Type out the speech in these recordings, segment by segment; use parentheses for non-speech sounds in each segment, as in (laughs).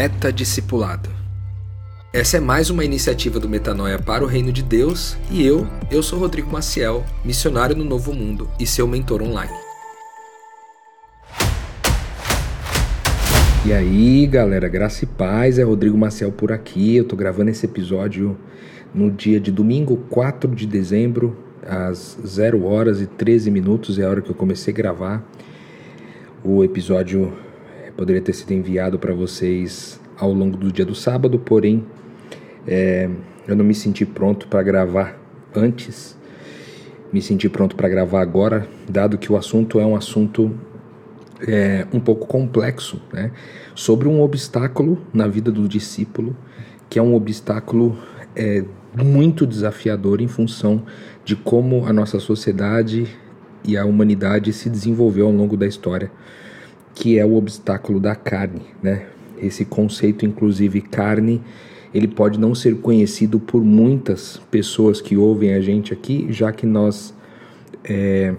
Meta Discipulado. Essa é mais uma iniciativa do Metanoia para o Reino de Deus e eu, eu sou Rodrigo Maciel, missionário no Novo Mundo e seu mentor online. E aí, galera, graça e paz, é Rodrigo Maciel por aqui. Eu tô gravando esse episódio no dia de domingo, 4 de dezembro, às 0 horas e 13 minutos, é a hora que eu comecei a gravar. O episódio poderia ter sido enviado para vocês ao longo do dia do sábado, porém é, eu não me senti pronto para gravar antes, me senti pronto para gravar agora, dado que o assunto é um assunto é, um pouco complexo, né? sobre um obstáculo na vida do discípulo, que é um obstáculo é, muito desafiador em função de como a nossa sociedade e a humanidade se desenvolveu ao longo da história que é o obstáculo da carne, né? Esse conceito, inclusive carne, ele pode não ser conhecido por muitas pessoas que ouvem a gente aqui, já que nós é,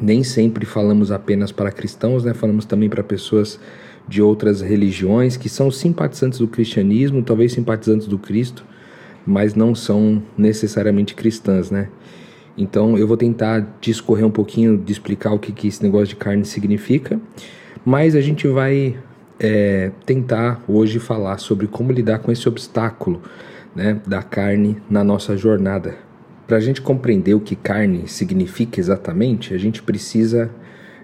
nem sempre falamos apenas para cristãos, né? Falamos também para pessoas de outras religiões que são simpatizantes do cristianismo, talvez simpatizantes do Cristo, mas não são necessariamente cristãs, né? Então eu vou tentar discorrer um pouquinho, de explicar o que, que esse negócio de carne significa mas a gente vai é, tentar hoje falar sobre como lidar com esse obstáculo né, da carne na nossa jornada. Para a gente compreender o que carne significa exatamente, a gente precisa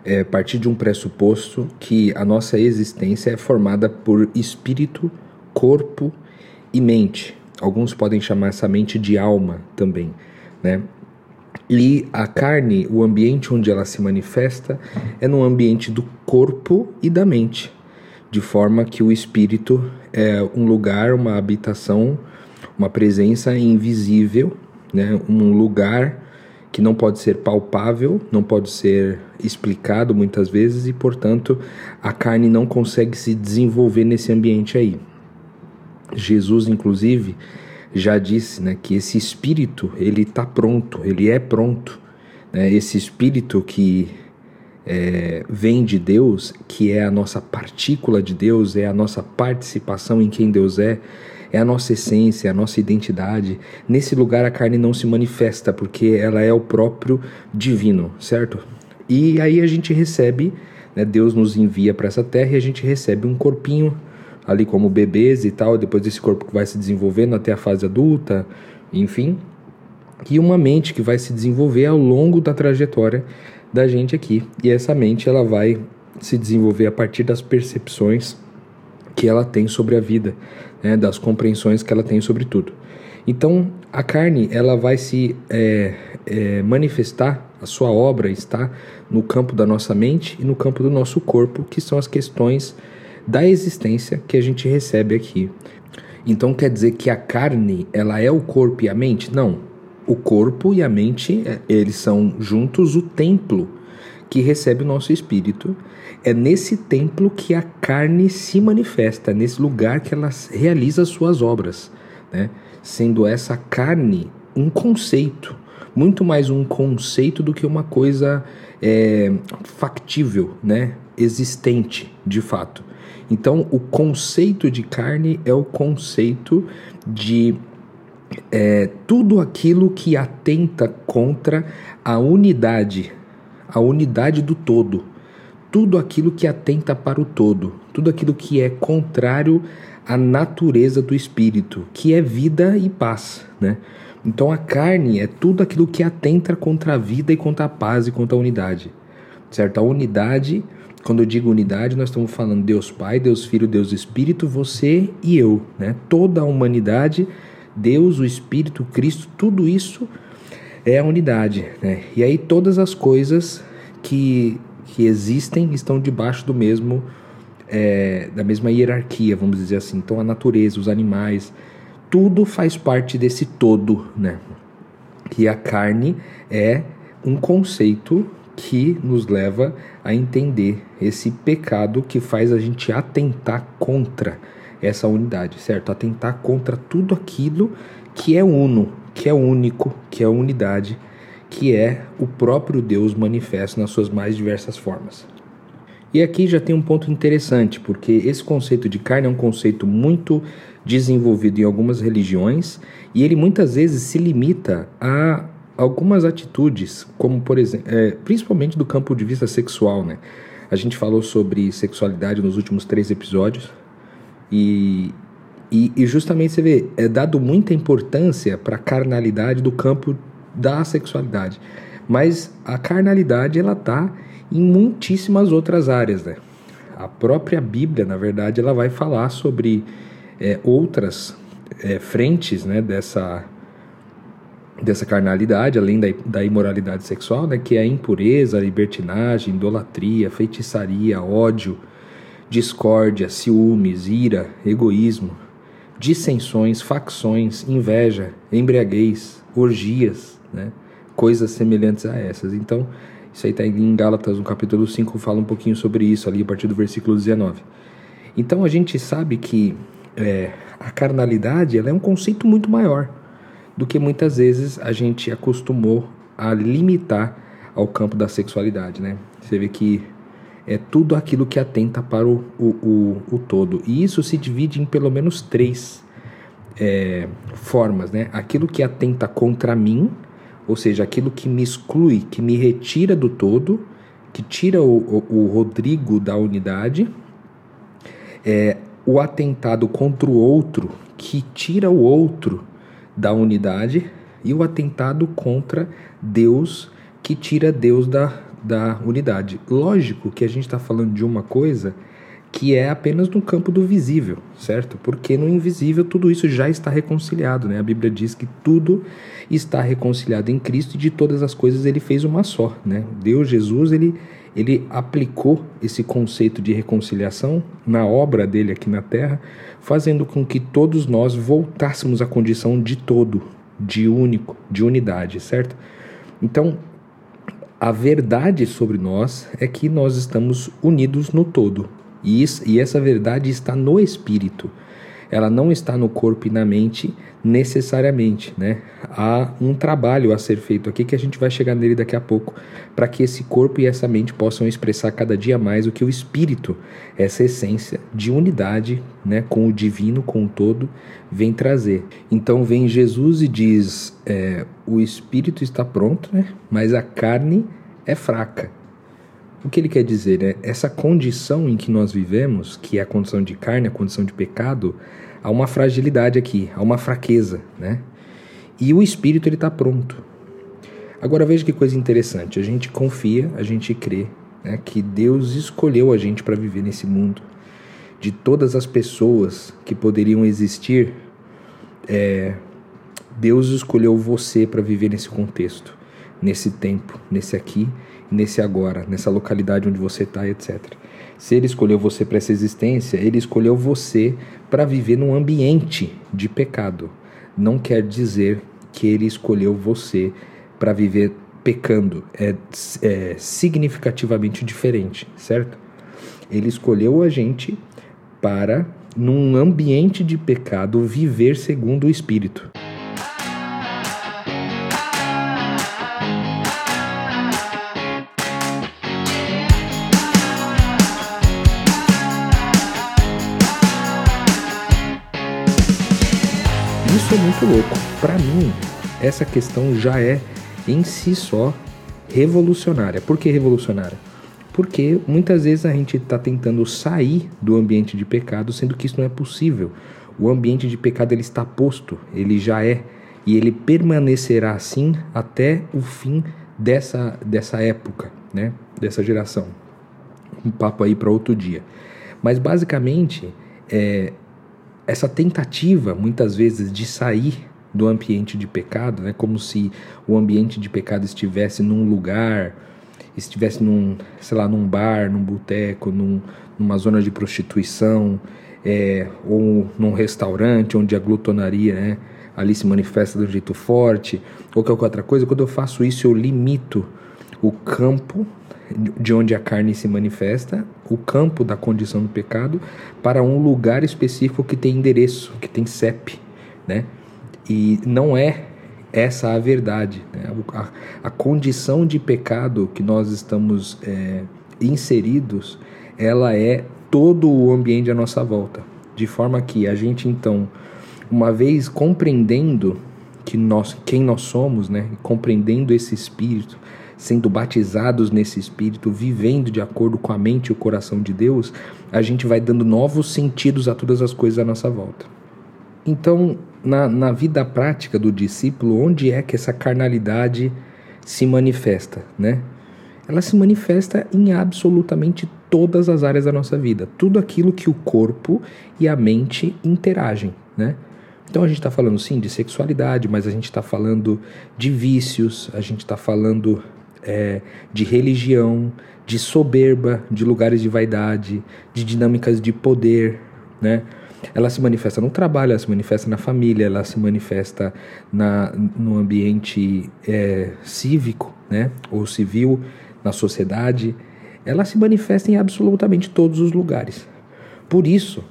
é, partir de um pressuposto que a nossa existência é formada por espírito, corpo e mente. Alguns podem chamar essa mente de alma também, né? E a carne, o ambiente onde ela se manifesta, é no ambiente do corpo e da mente, de forma que o espírito é um lugar, uma habitação, uma presença invisível, né? um lugar que não pode ser palpável, não pode ser explicado muitas vezes e, portanto, a carne não consegue se desenvolver nesse ambiente aí. Jesus, inclusive, já disse né, que esse espírito ele está pronto, ele é pronto. Né? Esse espírito que é, vem de Deus, que é a nossa partícula de Deus, é a nossa participação em quem Deus é, é a nossa essência, é a nossa identidade. Nesse lugar a carne não se manifesta, porque ela é o próprio divino, certo? E aí a gente recebe, né, Deus nos envia para essa terra e a gente recebe um corpinho ali como bebês e tal, depois esse corpo que vai se desenvolvendo até a fase adulta, enfim, e uma mente que vai se desenvolver ao longo da trajetória da gente aqui. E essa mente ela vai se desenvolver a partir das percepções que ela tem sobre a vida, né, das compreensões que ela tem sobre tudo. Então, a carne ela vai se é, é, manifestar, a sua obra está no campo da nossa mente e no campo do nosso corpo, que são as questões da existência que a gente recebe aqui. Então quer dizer que a carne, ela é o corpo e a mente? Não. O corpo e a mente, é, eles são juntos o templo que recebe o nosso espírito. É nesse templo que a carne se manifesta, nesse lugar que ela realiza suas obras, né? Sendo essa carne um conceito, muito mais um conceito do que uma coisa é, factível, né? Existente, de fato. Então, o conceito de carne é o conceito de é, tudo aquilo que atenta contra a unidade, a unidade do todo, tudo aquilo que atenta para o todo, tudo aquilo que é contrário à natureza do espírito, que é vida e paz, né? Então a carne é tudo aquilo que atenta contra a vida e contra a paz e contra a unidade, certo? A unidade quando eu digo unidade, nós estamos falando Deus Pai, Deus Filho, Deus Espírito, você e eu, né? Toda a humanidade, Deus, o Espírito, Cristo, tudo isso é a unidade, né? E aí todas as coisas que, que existem estão debaixo do mesmo é, da mesma hierarquia, vamos dizer assim. Então a natureza, os animais, tudo faz parte desse todo, né? E a carne é um conceito que nos leva a entender esse pecado que faz a gente atentar contra essa unidade, certo? Atentar contra tudo aquilo que é uno, que é único, que é unidade, que é o próprio Deus manifesto nas suas mais diversas formas. E aqui já tem um ponto interessante, porque esse conceito de carne é um conceito muito desenvolvido em algumas religiões e ele muitas vezes se limita a algumas atitudes, como por exemplo, é, principalmente do campo de vista sexual, né? A gente falou sobre sexualidade nos últimos três episódios e, e, e justamente você vê, é dado muita importância para a carnalidade do campo da sexualidade, mas a carnalidade ela tá em muitíssimas outras áreas, né? A própria Bíblia, na verdade, ela vai falar sobre é, outras é, frentes, né, dessa dessa carnalidade, além da, da imoralidade sexual, né, que é a impureza, a libertinagem, idolatria, feitiçaria, ódio, discórdia, ciúmes, ira, egoísmo, dissensões, facções, inveja, embriaguez, orgias, né, coisas semelhantes a essas. Então, isso aí está em Gálatas, no capítulo 5, fala um pouquinho sobre isso ali, a partir do versículo 19. Então a gente sabe que é, a carnalidade ela é um conceito muito maior do que muitas vezes a gente acostumou a limitar ao campo da sexualidade, né? Você vê que é tudo aquilo que atenta para o, o, o, o todo. E isso se divide em pelo menos três é, formas, né? Aquilo que atenta contra mim, ou seja, aquilo que me exclui, que me retira do todo, que tira o, o, o Rodrigo da unidade, é, o atentado contra o outro, que tira o outro da unidade, e o atentado contra Deus, que tira Deus da, da unidade. Lógico que a gente está falando de uma coisa que é apenas no campo do visível, certo? Porque no invisível tudo isso já está reconciliado, né? A Bíblia diz que tudo está reconciliado em Cristo e de todas as coisas ele fez uma só, né? Deus Jesus, ele ele aplicou esse conceito de reconciliação na obra dele aqui na terra, fazendo com que todos nós voltássemos à condição de todo, de único, de unidade, certo? Então, a verdade sobre nós é que nós estamos unidos no todo, e, isso, e essa verdade está no espírito. Ela não está no corpo e na mente necessariamente, né? Há um trabalho a ser feito aqui que a gente vai chegar nele daqui a pouco, para que esse corpo e essa mente possam expressar cada dia mais o que o espírito, essa essência de unidade, né, com o divino, com o todo, vem trazer. Então vem Jesus e diz: é, o espírito está pronto, né? Mas a carne é fraca. O que ele quer dizer é essa condição em que nós vivemos, que é a condição de carne, a condição de pecado, há uma fragilidade aqui, há uma fraqueza, né? E o espírito ele está pronto. Agora veja que coisa interessante. A gente confia, a gente crê né, que Deus escolheu a gente para viver nesse mundo. De todas as pessoas que poderiam existir, é, Deus escolheu você para viver nesse contexto, nesse tempo, nesse aqui nesse agora, nessa localidade onde você está, etc. Se ele escolheu você para essa existência, ele escolheu você para viver num ambiente de pecado. Não quer dizer que ele escolheu você para viver pecando. É, é significativamente diferente, certo? Ele escolheu a gente para, num ambiente de pecado, viver segundo o Espírito. Muito louco. Para mim, essa questão já é em si só revolucionária. Por que revolucionária? Porque muitas vezes a gente está tentando sair do ambiente de pecado, sendo que isso não é possível. O ambiente de pecado ele está posto, ele já é e ele permanecerá assim até o fim dessa, dessa época, né? dessa geração. Um papo aí para outro dia. Mas basicamente, é, essa tentativa, muitas vezes, de sair do ambiente de pecado, né, como se o ambiente de pecado estivesse num lugar, estivesse num, sei lá, num bar, num boteco, num, numa zona de prostituição, é, ou num restaurante onde a glutonaria né, ali se manifesta de um jeito forte, ou qualquer outra coisa, quando eu faço isso, eu limito o campo de onde a carne se manifesta, o campo da condição do pecado, para um lugar específico que tem endereço, que tem CEP, né? E não é essa a verdade. Né? A, a, condição de pecado que nós estamos é, inseridos, ela é todo o ambiente à nossa volta. De forma que a gente então, uma vez compreendendo que nós, quem nós somos, né, compreendendo esse espírito, sendo batizados nesse espírito, vivendo de acordo com a mente e o coração de Deus, a gente vai dando novos sentidos a todas as coisas à nossa volta. Então, na, na vida prática do discípulo, onde é que essa carnalidade se manifesta, né? Ela se manifesta em absolutamente todas as áreas da nossa vida, tudo aquilo que o corpo e a mente interagem, né? Então a gente está falando sim de sexualidade, mas a gente está falando de vícios, a gente está falando é, de religião, de soberba, de lugares de vaidade, de dinâmicas de poder, né? Ela se manifesta no trabalho, ela se manifesta na família, ela se manifesta na, no ambiente é, cívico, né? Ou civil, na sociedade. Ela se manifesta em absolutamente todos os lugares. Por isso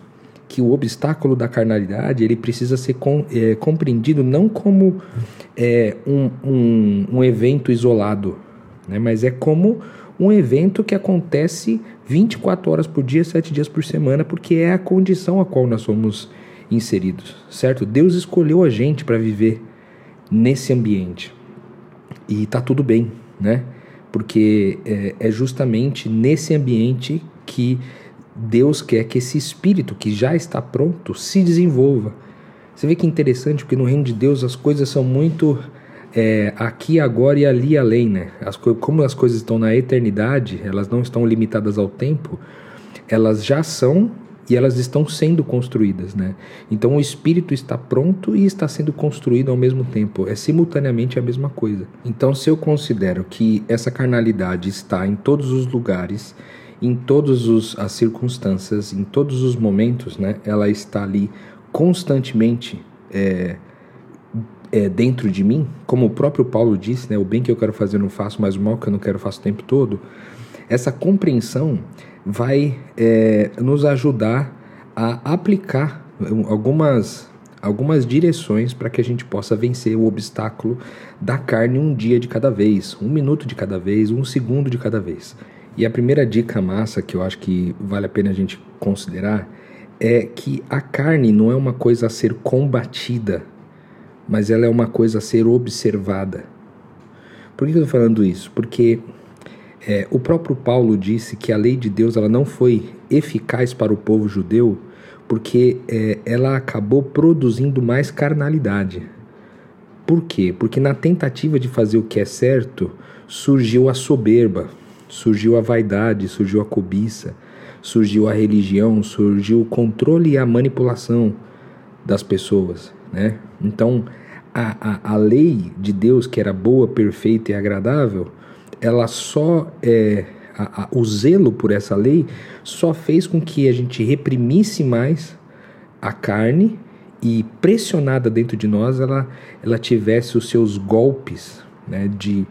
que o obstáculo da carnalidade ele precisa ser com, é, compreendido não como é, um, um, um evento isolado, né? mas é como um evento que acontece 24 horas por dia, 7 dias por semana, porque é a condição a qual nós somos inseridos, certo? Deus escolheu a gente para viver nesse ambiente e tá tudo bem, né? Porque é, é justamente nesse ambiente que Deus quer que esse espírito que já está pronto se desenvolva. Você vê que interessante, porque no reino de Deus as coisas são muito é, aqui, agora e ali além, né? As, como as coisas estão na eternidade, elas não estão limitadas ao tempo, elas já são e elas estão sendo construídas, né? Então o espírito está pronto e está sendo construído ao mesmo tempo, é simultaneamente a mesma coisa. Então se eu considero que essa carnalidade está em todos os lugares, em todas as circunstâncias, em todos os momentos, né? Ela está ali constantemente é, é, dentro de mim, como o próprio Paulo disse, né, o bem que eu quero fazer não faço, mas o mal que eu não quero faço o tempo todo, essa compreensão vai é, nos ajudar a aplicar algumas, algumas direções para que a gente possa vencer o obstáculo da carne um dia de cada vez, um minuto de cada vez, um segundo de cada vez. E a primeira dica massa que eu acho que vale a pena a gente considerar é que a carne não é uma coisa a ser combatida mas ela é uma coisa a ser observada. Por que eu estou falando isso? Porque é, o próprio Paulo disse que a lei de Deus ela não foi eficaz para o povo judeu porque é, ela acabou produzindo mais carnalidade. Por quê? Porque na tentativa de fazer o que é certo surgiu a soberba, surgiu a vaidade, surgiu a cobiça, surgiu a religião, surgiu o controle e a manipulação das pessoas né? Então, a, a, a lei de Deus, que era boa, perfeita e agradável, ela só é, a, a, o zelo por essa lei só fez com que a gente reprimisse mais a carne e pressionada dentro de nós ela, ela tivesse os seus golpes né, de,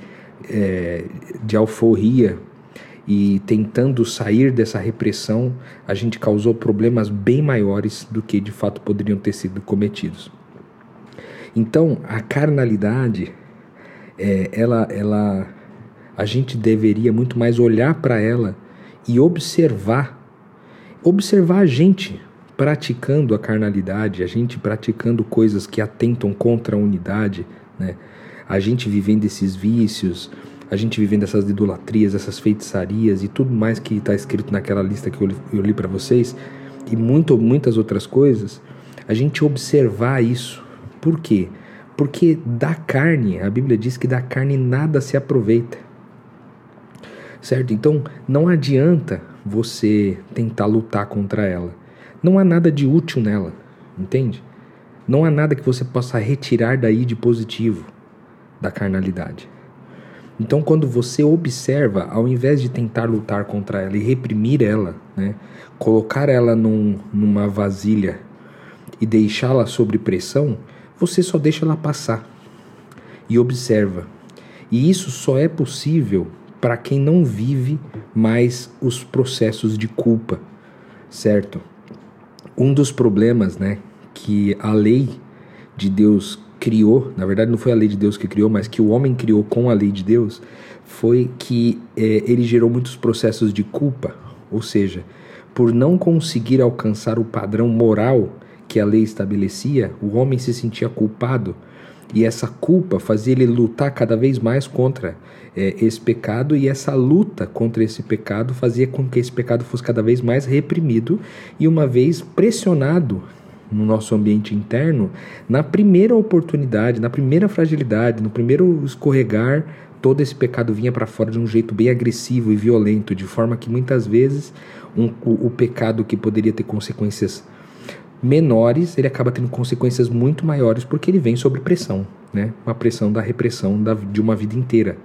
é, de alforria e tentando sair dessa repressão a gente causou problemas bem maiores do que de fato poderiam ter sido cometidos. Então, a carnalidade, é, ela, ela, a gente deveria muito mais olhar para ela e observar, observar a gente praticando a carnalidade, a gente praticando coisas que atentam contra a unidade, né? A gente vivendo esses vícios, a gente vivendo essas idolatrias, essas feitiçarias e tudo mais que está escrito naquela lista que eu li, li para vocês e muito, muitas outras coisas, a gente observar isso por quê? Porque da carne, a Bíblia diz que da carne nada se aproveita. Certo? Então não adianta você tentar lutar contra ela. Não há nada de útil nela, entende? Não há nada que você possa retirar daí de positivo da carnalidade. Então, quando você observa, ao invés de tentar lutar contra ela e reprimir ela, né, colocar ela num, numa vasilha e deixá-la sob pressão, você só deixa ela passar e observa. E isso só é possível para quem não vive mais os processos de culpa, certo? Um dos problemas, né, que a lei de Deus criou, na verdade não foi a lei de Deus que criou, mas que o homem criou com a lei de Deus, foi que é, ele gerou muitos processos de culpa, ou seja, por não conseguir alcançar o padrão moral que a lei estabelecia, o homem se sentia culpado. E essa culpa fazia ele lutar cada vez mais contra é, esse pecado, e essa luta contra esse pecado fazia com que esse pecado fosse cada vez mais reprimido e, uma vez pressionado no nosso ambiente interno, na primeira oportunidade, na primeira fragilidade, no primeiro escorregar, todo esse pecado vinha para fora de um jeito bem agressivo e violento, de forma que muitas vezes um, o, o pecado que poderia ter consequências menores, ele acaba tendo consequências muito maiores porque ele vem sob pressão, né? Uma pressão da repressão da, de uma vida inteira,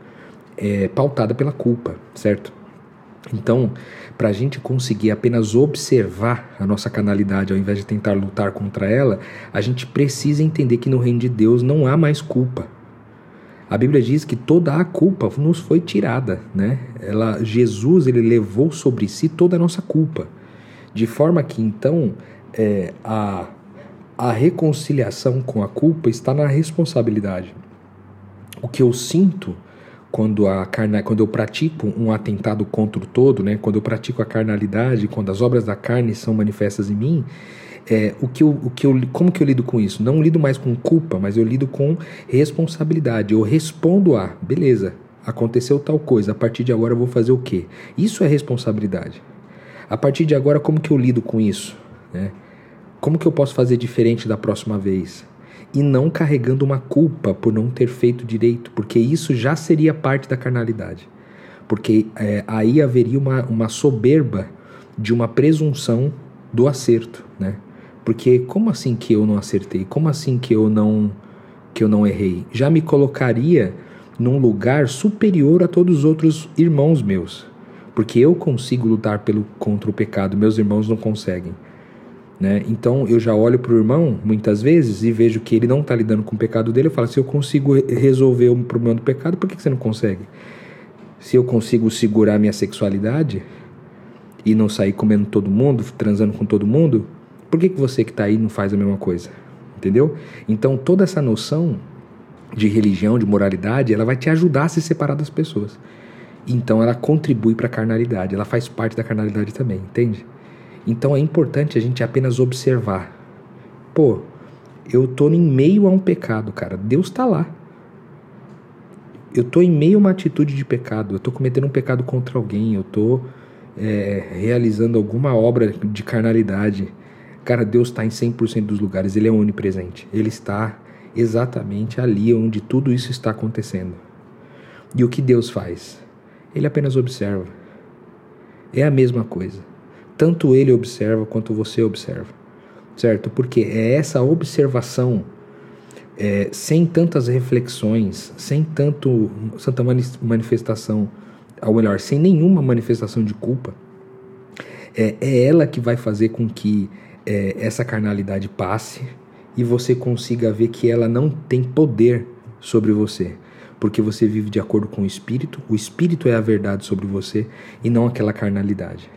é, pautada pela culpa, certo? Então, para a gente conseguir apenas observar a nossa canalidade ao invés de tentar lutar contra ela, a gente precisa entender que no reino de Deus não há mais culpa. A Bíblia diz que toda a culpa nos foi tirada, né? Ela, Jesus ele levou sobre si toda a nossa culpa, de forma que então é, a, a reconciliação com a culpa está na responsabilidade. O que eu sinto quando, a carne, quando eu pratico um atentado contra o todo, né, quando eu pratico a carnalidade, quando as obras da carne são manifestas em mim, é, o que eu, o que eu, como que eu lido com isso? Não lido mais com culpa, mas eu lido com responsabilidade. Eu respondo a, beleza, aconteceu tal coisa, a partir de agora eu vou fazer o quê? Isso é responsabilidade. A partir de agora, como que eu lido com isso? Né? Como que eu posso fazer diferente da próxima vez? E não carregando uma culpa por não ter feito direito, porque isso já seria parte da carnalidade. Porque é, aí haveria uma, uma soberba de uma presunção do acerto, né? Porque como assim que eu não acertei? Como assim que eu não que eu não errei? Já me colocaria num lugar superior a todos os outros irmãos meus, porque eu consigo lutar pelo contra o pecado, meus irmãos não conseguem. Né? Então eu já olho para o irmão muitas vezes e vejo que ele não está lidando com o pecado dele. Eu falo: se eu consigo resolver o problema do pecado, por que, que você não consegue? Se eu consigo segurar minha sexualidade e não sair comendo todo mundo, transando com todo mundo, por que, que você que está aí não faz a mesma coisa? Entendeu? Então toda essa noção de religião, de moralidade, ela vai te ajudar a se separar das pessoas. Então ela contribui para a carnalidade, ela faz parte da carnalidade também, entende? Então é importante a gente apenas observar. Pô, eu tô em meio a um pecado, cara. Deus está lá. Eu tô em meio a uma atitude de pecado. Eu tô cometendo um pecado contra alguém. Eu tô é, realizando alguma obra de carnalidade. Cara, Deus está em 100% dos lugares. Ele é onipresente. Ele está exatamente ali onde tudo isso está acontecendo. E o que Deus faz? Ele apenas observa. É a mesma coisa tanto ele observa quanto você observa, certo? Porque é essa observação, é, sem tantas reflexões, sem tanto tanta manifestação, ou melhor, sem nenhuma manifestação de culpa, é, é ela que vai fazer com que é, essa carnalidade passe e você consiga ver que ela não tem poder sobre você, porque você vive de acordo com o Espírito, o Espírito é a verdade sobre você e não aquela carnalidade.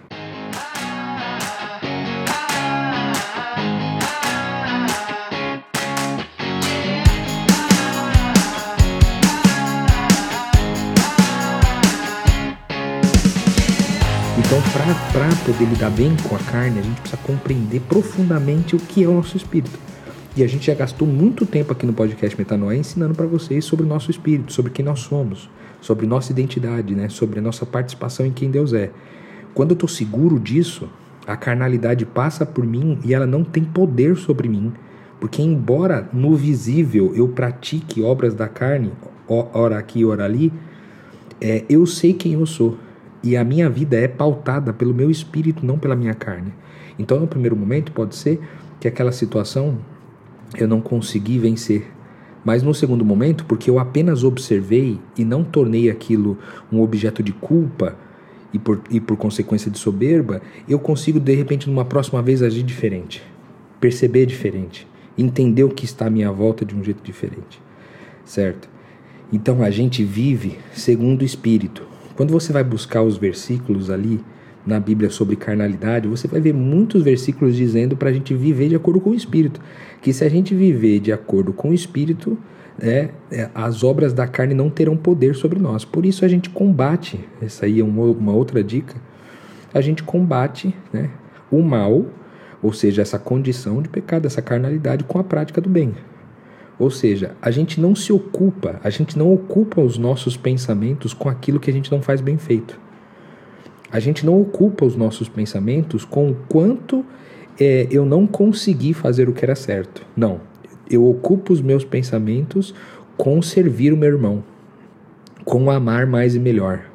Para poder lidar bem com a carne, a gente precisa compreender profundamente o que é o nosso espírito. E a gente já gastou muito tempo aqui no podcast Metanoia ensinando para vocês sobre o nosso espírito, sobre quem nós somos, sobre nossa identidade, né? sobre a nossa participação em quem Deus é. Quando eu estou seguro disso, a carnalidade passa por mim e ela não tem poder sobre mim. Porque, embora no visível eu pratique obras da carne, ora aqui, ora ali, é, eu sei quem eu sou. E a minha vida é pautada pelo meu espírito, não pela minha carne. Então, no primeiro momento, pode ser que aquela situação eu não consegui vencer. Mas no segundo momento, porque eu apenas observei e não tornei aquilo um objeto de culpa e por, e por consequência de soberba, eu consigo de repente numa próxima vez agir diferente, perceber diferente, entender o que está à minha volta de um jeito diferente, certo? Então a gente vive segundo o Espírito, quando você vai buscar os versículos ali na Bíblia sobre carnalidade, você vai ver muitos versículos dizendo para a gente viver de acordo com o Espírito. Que se a gente viver de acordo com o Espírito, é, é, as obras da carne não terão poder sobre nós. Por isso a gente combate, essa aí é uma, uma outra dica, a gente combate né, o mal, ou seja, essa condição de pecado, essa carnalidade, com a prática do bem. Ou seja, a gente não se ocupa, a gente não ocupa os nossos pensamentos com aquilo que a gente não faz bem feito. A gente não ocupa os nossos pensamentos com o quanto é, eu não consegui fazer o que era certo. Não. Eu ocupo os meus pensamentos com servir o meu irmão, com amar mais e melhor,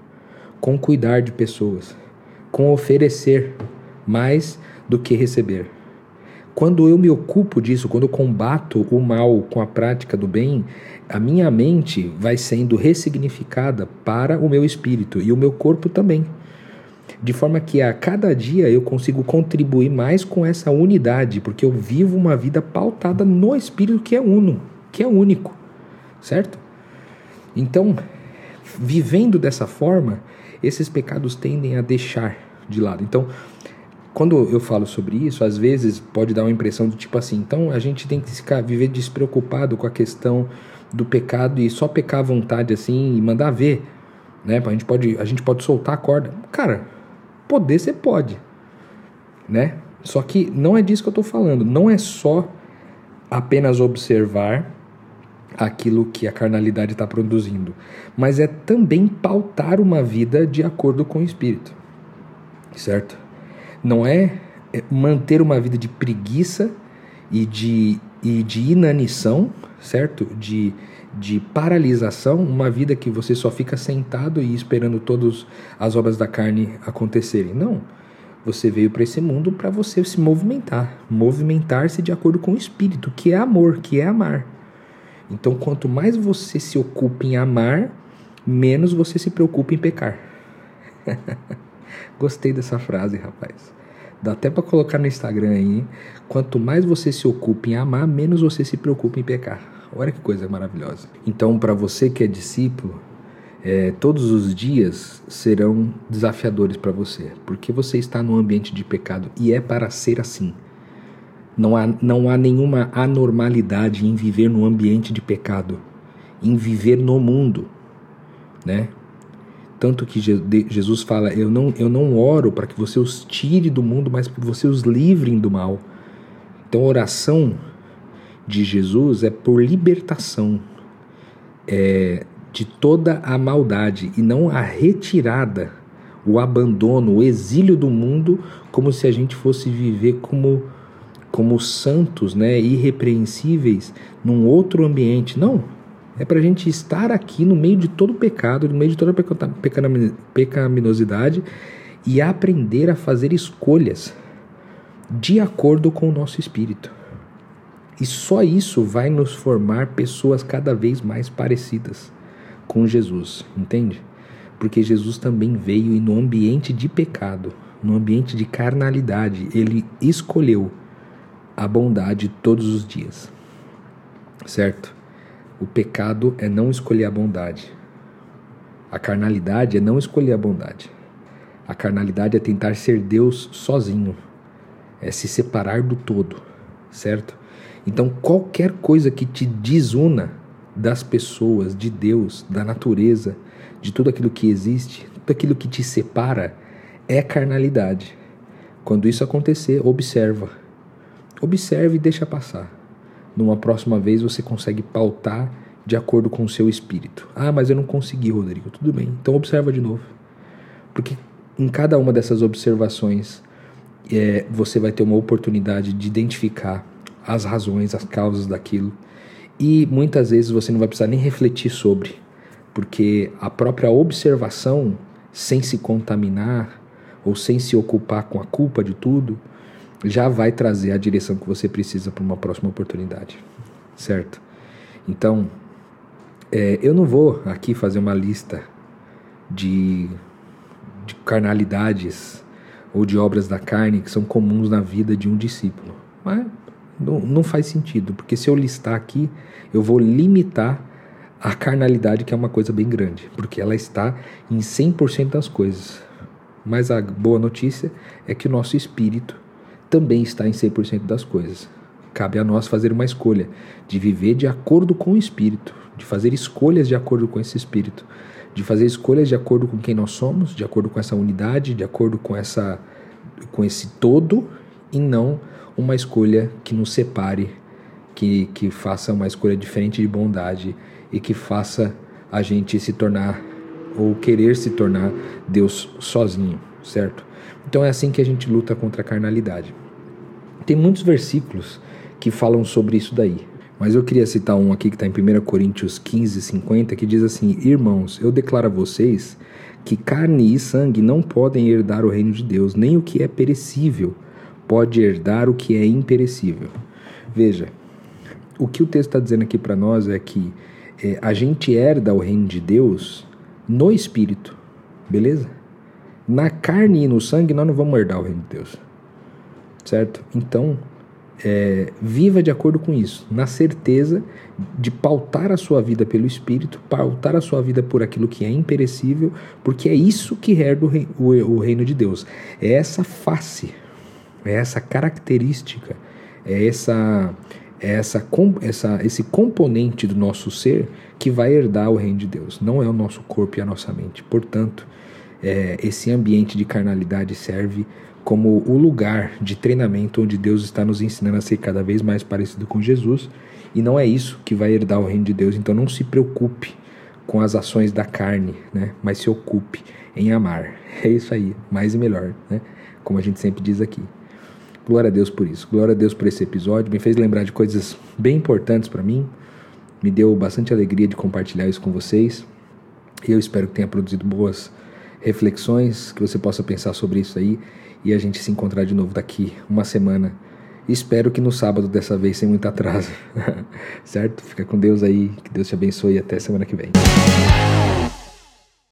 com cuidar de pessoas, com oferecer mais do que receber. Quando eu me ocupo disso, quando eu combato o mal com a prática do bem, a minha mente vai sendo ressignificada para o meu espírito e o meu corpo também de forma que a cada dia eu consigo contribuir mais com essa unidade, porque eu vivo uma vida pautada no Espírito que é uno, que é único, certo? Então, vivendo dessa forma, esses pecados tendem a deixar de lado. Então, quando eu falo sobre isso, às vezes pode dar uma impressão do tipo assim, então a gente tem que ficar, viver despreocupado com a questão do pecado e só pecar à vontade assim e mandar ver, né? A gente pode, a gente pode soltar a corda. Cara, Poder você pode, né? Só que não é disso que eu estou falando. Não é só apenas observar aquilo que a carnalidade está produzindo, mas é também pautar uma vida de acordo com o Espírito, certo? Não é, é manter uma vida de preguiça e de, e de inanição, certo? De de paralisação, uma vida que você só fica sentado e esperando todas as obras da carne acontecerem. Não. Você veio para esse mundo para você se movimentar, movimentar-se de acordo com o espírito, que é amor, que é amar. Então, quanto mais você se ocupa em amar, menos você se preocupa em pecar. (laughs) Gostei dessa frase, rapaz. Dá até para colocar no Instagram aí. Quanto mais você se ocupa em amar, menos você se preocupa em pecar. Olha que coisa maravilhosa. Então, para você que é discípulo, é, todos os dias serão desafiadores para você, porque você está num ambiente de pecado e é para ser assim. Não há, não há nenhuma anormalidade em viver num ambiente de pecado, em viver no mundo, né? Tanto que Jesus fala: Eu não, eu não oro para que você os tire do mundo, mas para que você os livrem do mal. Então, oração de Jesus é por libertação é, de toda a maldade e não a retirada, o abandono, o exílio do mundo, como se a gente fosse viver como como santos, né, irrepreensíveis num outro ambiente. Não, é para a gente estar aqui no meio de todo o pecado, no meio de toda a pecaminosidade e aprender a fazer escolhas de acordo com o nosso espírito. E só isso vai nos formar pessoas cada vez mais parecidas com Jesus, entende? Porque Jesus também veio e no ambiente de pecado, no ambiente de carnalidade, ele escolheu a bondade todos os dias. Certo? O pecado é não escolher a bondade. A carnalidade é não escolher a bondade. A carnalidade é tentar ser Deus sozinho, é se separar do todo, certo? Então, qualquer coisa que te desuna das pessoas, de Deus, da natureza, de tudo aquilo que existe, tudo aquilo que te separa, é carnalidade. Quando isso acontecer, observa. Observe e deixa passar. Numa próxima vez você consegue pautar de acordo com o seu espírito. Ah, mas eu não consegui, Rodrigo. Tudo bem. Então observa de novo. Porque em cada uma dessas observações é, você vai ter uma oportunidade de identificar as razões, as causas daquilo. E muitas vezes você não vai precisar nem refletir sobre, porque a própria observação, sem se contaminar ou sem se ocupar com a culpa de tudo, já vai trazer a direção que você precisa para uma próxima oportunidade, certo? Então, é, eu não vou aqui fazer uma lista de, de carnalidades ou de obras da carne que são comuns na vida de um discípulo. Mas não, não faz sentido, porque se eu listar aqui, eu vou limitar a carnalidade, que é uma coisa bem grande, porque ela está em 100% das coisas. Mas a boa notícia é que o nosso espírito também está em 100% das coisas. Cabe a nós fazer uma escolha de viver de acordo com o espírito, de fazer escolhas de acordo com esse espírito, de fazer escolhas de acordo com quem nós somos, de acordo com essa unidade, de acordo com essa com esse todo e não uma escolha que nos separe, que, que faça uma escolha diferente de bondade e que faça a gente se tornar ou querer se tornar Deus sozinho, certo? Então é assim que a gente luta contra a carnalidade. Tem muitos versículos que falam sobre isso daí. Mas eu queria citar um aqui que está em 1 Coríntios 15, 50, que diz assim: Irmãos, eu declaro a vocês que carne e sangue não podem herdar o reino de Deus, nem o que é perecível pode herdar o que é imperecível. Veja, o que o texto está dizendo aqui para nós é que é, a gente herda o reino de Deus no espírito, beleza? Na carne e no sangue nós não vamos herdar o reino de Deus, certo? Então, é, viva de acordo com isso, na certeza de pautar a sua vida pelo Espírito, pautar a sua vida por aquilo que é imperecível, porque é isso que herda o, reino, o, o reino de Deus. É essa face, é essa característica, é essa, é essa, essa, esse componente do nosso ser que vai herdar o reino de Deus. Não é o nosso corpo e a nossa mente. Portanto, é, esse ambiente de carnalidade serve como o lugar de treinamento onde Deus está nos ensinando a ser cada vez mais parecido com Jesus, e não é isso que vai herdar o reino de Deus. Então não se preocupe com as ações da carne, né? Mas se ocupe em amar. (laughs) É isso aí, mais e melhor, né? Como a gente sempre diz aqui. Glória a Deus por isso. Glória a Deus por esse episódio. Me fez lembrar de coisas bem importantes para mim. Me deu bastante alegria de compartilhar isso com vocês. E eu espero que tenha produzido boas reflexões, que você possa pensar sobre isso aí e a gente se encontrar de novo daqui uma semana. Espero que no sábado dessa vez sem muito atraso. (laughs) certo? Fica com Deus aí, que Deus te abençoe e até semana que vem.